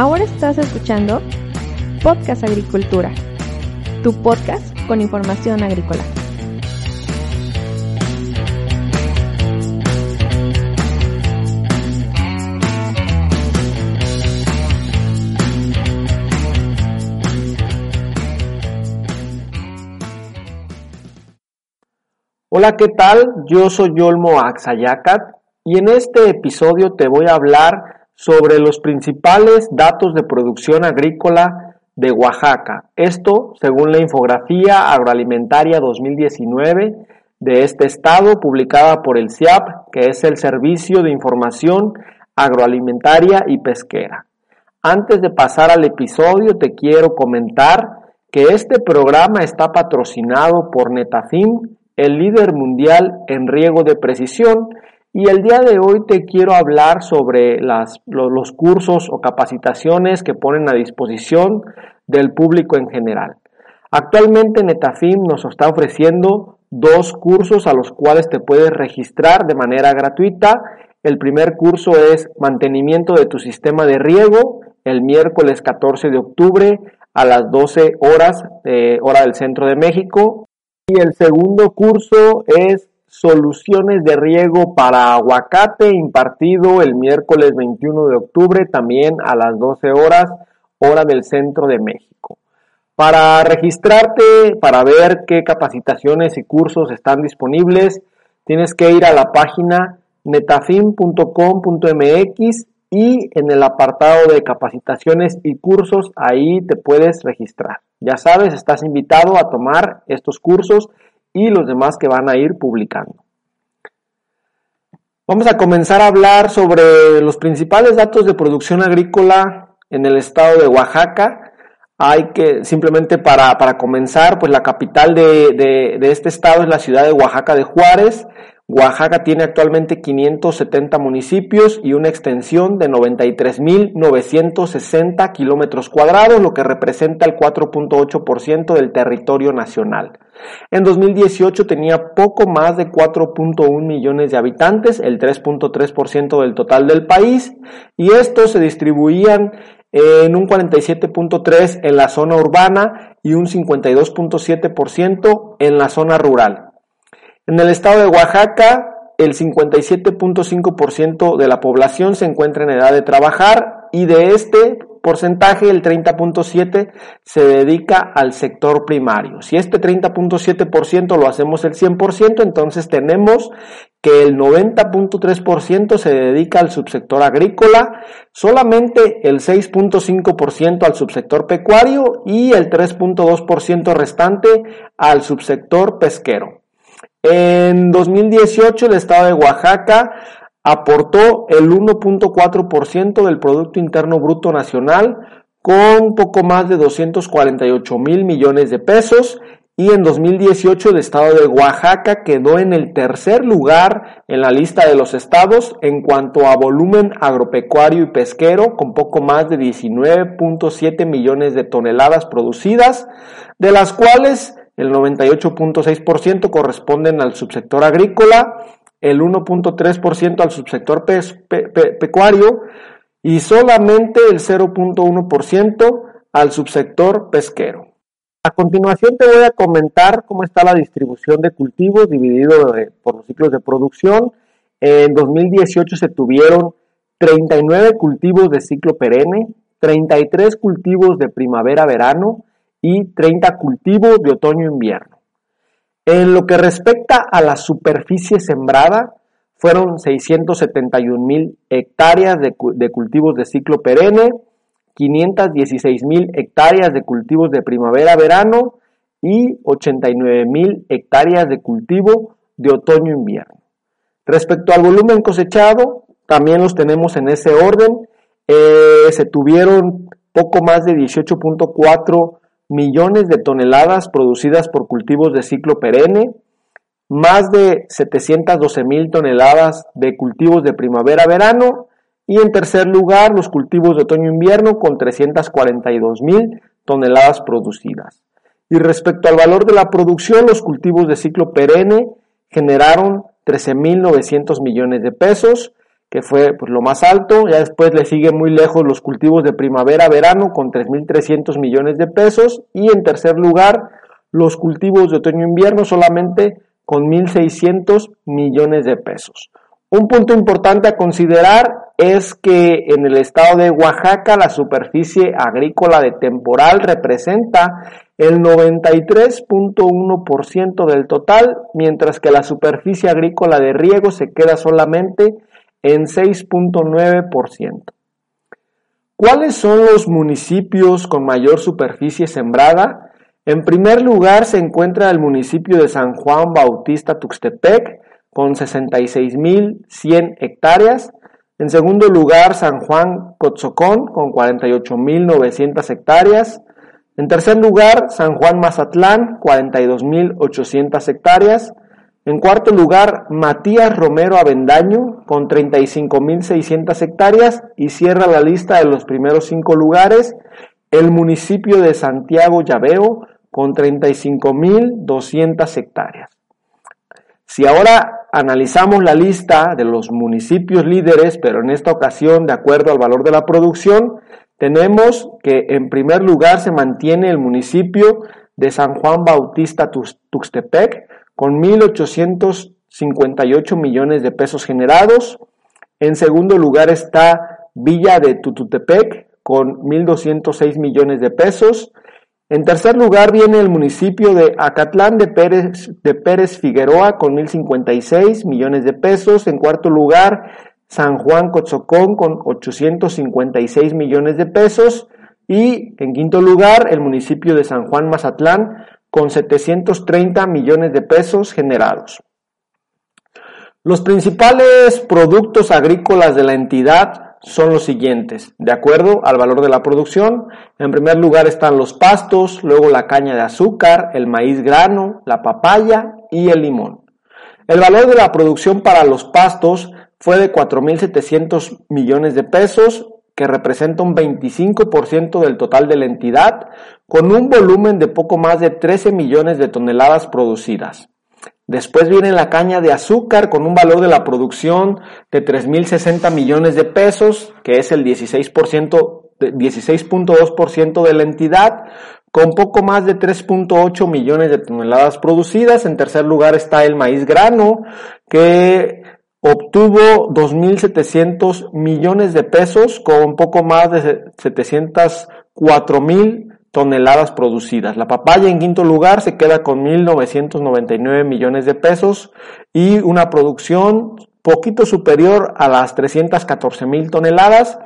Ahora estás escuchando Podcast Agricultura, tu podcast con información agrícola. Hola, ¿qué tal? Yo soy Yolmo Axayacat y en este episodio te voy a hablar sobre los principales datos de producción agrícola de Oaxaca. Esto según la infografía agroalimentaria 2019 de este estado publicada por el CIAP, que es el Servicio de Información Agroalimentaria y Pesquera. Antes de pasar al episodio, te quiero comentar que este programa está patrocinado por Netafim, el líder mundial en riego de precisión, y el día de hoy te quiero hablar sobre las, los, cursos o capacitaciones que ponen a disposición del público en general. Actualmente Netafim nos está ofreciendo dos cursos a los cuales te puedes registrar de manera gratuita. El primer curso es mantenimiento de tu sistema de riego el miércoles 14 de octubre a las 12 horas, hora del centro de México. Y el segundo curso es soluciones de riego para aguacate impartido el miércoles 21 de octubre también a las 12 horas hora del centro de México. Para registrarte, para ver qué capacitaciones y cursos están disponibles, tienes que ir a la página netafim.com.mx y en el apartado de capacitaciones y cursos ahí te puedes registrar. Ya sabes, estás invitado a tomar estos cursos y los demás que van a ir publicando. Vamos a comenzar a hablar sobre los principales datos de producción agrícola en el estado de Oaxaca. Hay que, simplemente para, comenzar, pues la capital de, de este estado es la ciudad de Oaxaca de Juárez. Oaxaca tiene actualmente 570 municipios y una extensión de 93.960 kilómetros cuadrados, lo que representa el 4.8% del territorio nacional. En 2018 tenía poco más de 4.1 millones de habitantes, el 3.3% del total del país, y estos se distribuían en un 47.3% en la zona urbana y un 52.7% en la zona rural. En el estado de Oaxaca, el 57.5% de la población se encuentra en edad de trabajar y de este porcentaje, el 30.7%, se dedica al sector primario. Si este 30.7% lo hacemos el 100%, entonces tenemos que el 90.3% se dedica al subsector agrícola, solamente el 6.5% al subsector pecuario y el 3.2% restante al subsector pesquero. En 2018 el estado de Oaxaca aportó el 1.4% del Producto Interno Bruto Nacional con poco más de 248 mil millones de pesos. Y en 2018 el estado de Oaxaca quedó en el tercer lugar en la lista de los estados en cuanto a volumen agropecuario y pesquero con poco más de 19.7 millones de toneladas producidas, de las cuales el 98.6% corresponden al subsector agrícola, el 1.3% al subsector pecuario y solamente el 0.1% al subsector pesquero. A continuación te voy a comentar cómo está la distribución de cultivos dividido por los ciclos de producción. En 2018 se tuvieron 39 cultivos de ciclo perenne, 33 cultivos de primavera-verano, y 30 cultivos de otoño-invierno. En lo que respecta a la superficie sembrada, fueron 671 mil hectáreas de, cultivos de ciclo perenne, 516 mil hectáreas de cultivos de primavera-verano y 89 mil hectáreas de cultivo de otoño-invierno. Respecto al volumen cosechado, también los tenemos en ese orden. Eh, se tuvieron poco más de 18.4 millones de toneladas producidas por cultivos de ciclo perenne, más de 712 mil toneladas de cultivos de primavera-verano y en tercer lugar los cultivos de otoño-invierno con 342 mil toneladas producidas. Y respecto al valor de la producción, los cultivos de ciclo perenne generaron 13.900 millones de pesos, que fue pues, lo más alto. Ya después le sigue muy lejos los cultivos de primavera-verano con 3.300 millones de pesos. Y en tercer lugar, los cultivos de otoño-invierno solamente con 1.600 millones de pesos. Un punto importante a considerar es que en el estado de Oaxaca la superficie agrícola de temporal representa el 93.1% del total, mientras que la superficie agrícola de riego se queda solamente en 6.9%. ¿Cuáles son los municipios con mayor superficie sembrada? En primer lugar se encuentra el municipio de San Juan Bautista Tuxtepec con 66.100 hectáreas. En segundo lugar San Juan Cotzocón con 48.900 hectáreas. En tercer lugar San Juan Mazatlán 42.800 hectáreas. En cuarto lugar, Matías Romero Avendaño, con 35.600 hectáreas, y cierra la lista de los primeros cinco lugares el municipio de Santiago Llaveo, con 35.200 hectáreas. Si ahora analizamos la lista de los municipios líderes, pero en esta ocasión de acuerdo al valor de la producción, tenemos que en primer lugar se mantiene el municipio de San Juan Bautista Tuxtepec, con 1.858 millones de pesos generados. En segundo lugar está Villa de Tututepec con 1.206 millones de pesos. En tercer lugar viene el municipio de Acatlán de Pérez, Figueroa con 1.056 millones de pesos. En cuarto lugar, San Juan Cotzocón con 856 millones de pesos. Y en quinto lugar, el municipio de San Juan Mazatlán con 730 millones de pesos generados. Los principales productos agrícolas de la entidad son los siguientes, de acuerdo al valor de la producción. En primer lugar están los pastos, luego la caña de azúcar, el maíz grano, la papaya y el limón. El valor de la producción para los pastos fue de 4.700 millones de pesos, que representa un 25% del total de la entidad, con un volumen de poco más de 13 millones de toneladas producidas. Después viene la caña de azúcar con un valor de la producción de 3.060 millones de pesos, que es el 16%, 16.2% de la entidad, con poco más de 3.8 millones de toneladas producidas. En tercer lugar está el maíz grano, que obtuvo 2.700 millones de pesos con poco más de 704 mil toneladas producidas. La papaya en quinto lugar se queda con 1.999 millones de pesos y una producción poquito superior a las 314 mil toneladas.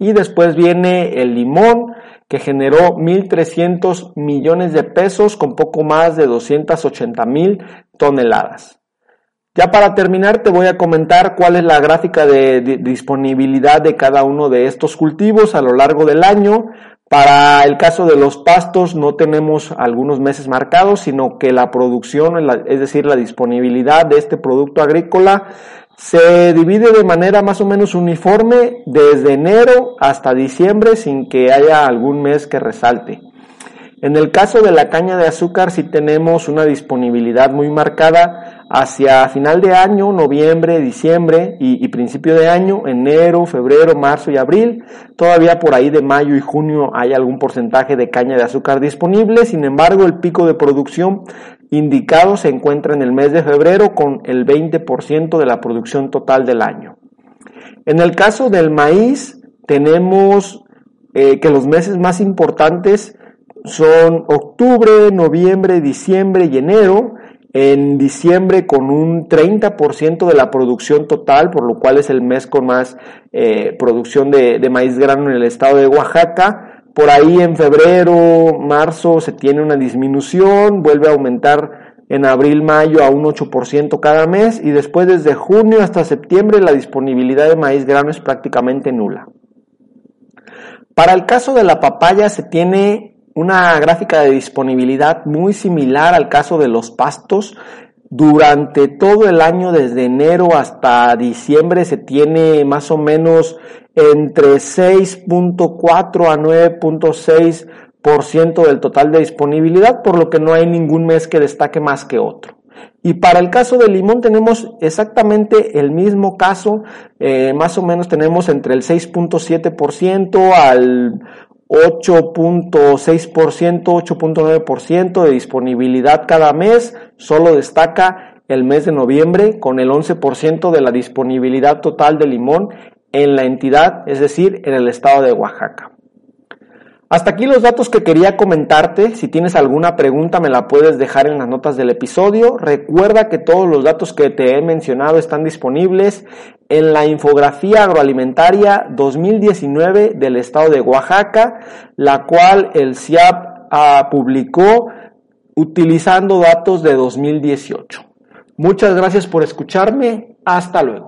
Y después viene el limón que generó 1.300 millones de pesos con poco más de 280 mil toneladas. Ya para terminar te voy a comentar cuál es la gráfica de, disponibilidad de cada uno de estos cultivos a lo largo del año. Para el caso de los pastos no tenemos algunos meses marcados, sino que la producción, es decir, la disponibilidad de este producto agrícola se divide de manera más o menos uniforme desde enero hasta diciembre sin que haya algún mes que resalte. En el caso de la caña de azúcar sí tenemos una disponibilidad muy marcada hacia final de año, noviembre, diciembre y, principio de año, enero, febrero, marzo y abril. Todavía por ahí de mayo y junio hay algún porcentaje de caña de azúcar disponible. Sin embargo, el pico de producción indicado se encuentra en el mes de febrero con el 20% de la producción total del año. En el caso del maíz, tenemos eh, que los meses más importantes son octubre, noviembre, diciembre y enero en diciembre con un 30% de la producción total, por lo cual es el mes con más eh, producción de, de, maíz grano en el estado de Oaxaca. Por ahí en febrero, marzo se tiene una disminución, vuelve a aumentar en abril, mayo a un 8% cada mes y después desde junio hasta septiembre la disponibilidad de maíz grano es prácticamente nula. Para el caso de la papaya se tiene una gráfica de disponibilidad muy similar al caso de los pastos. Durante todo el año, desde enero hasta diciembre, se tiene más o menos entre 6.4 a 9.6% del total de disponibilidad, por lo que no hay ningún mes que destaque más que otro. Y para el caso del limón tenemos exactamente el mismo caso, eh, más o menos tenemos entre el 6.7% al 8.6%, 8.9% de disponibilidad cada mes, solo destaca el mes de noviembre con el 11% de la disponibilidad total de limón en la entidad, es decir, en el estado de Oaxaca. Hasta aquí los datos que quería comentarte. Si tienes alguna pregunta me la puedes dejar en las notas del episodio. Recuerda que todos los datos que te he mencionado están disponibles en la infografía agroalimentaria 2019 del estado de Oaxaca, la cual el CIAP ah, publicó utilizando datos de 2018. Muchas gracias por escucharme. Hasta luego.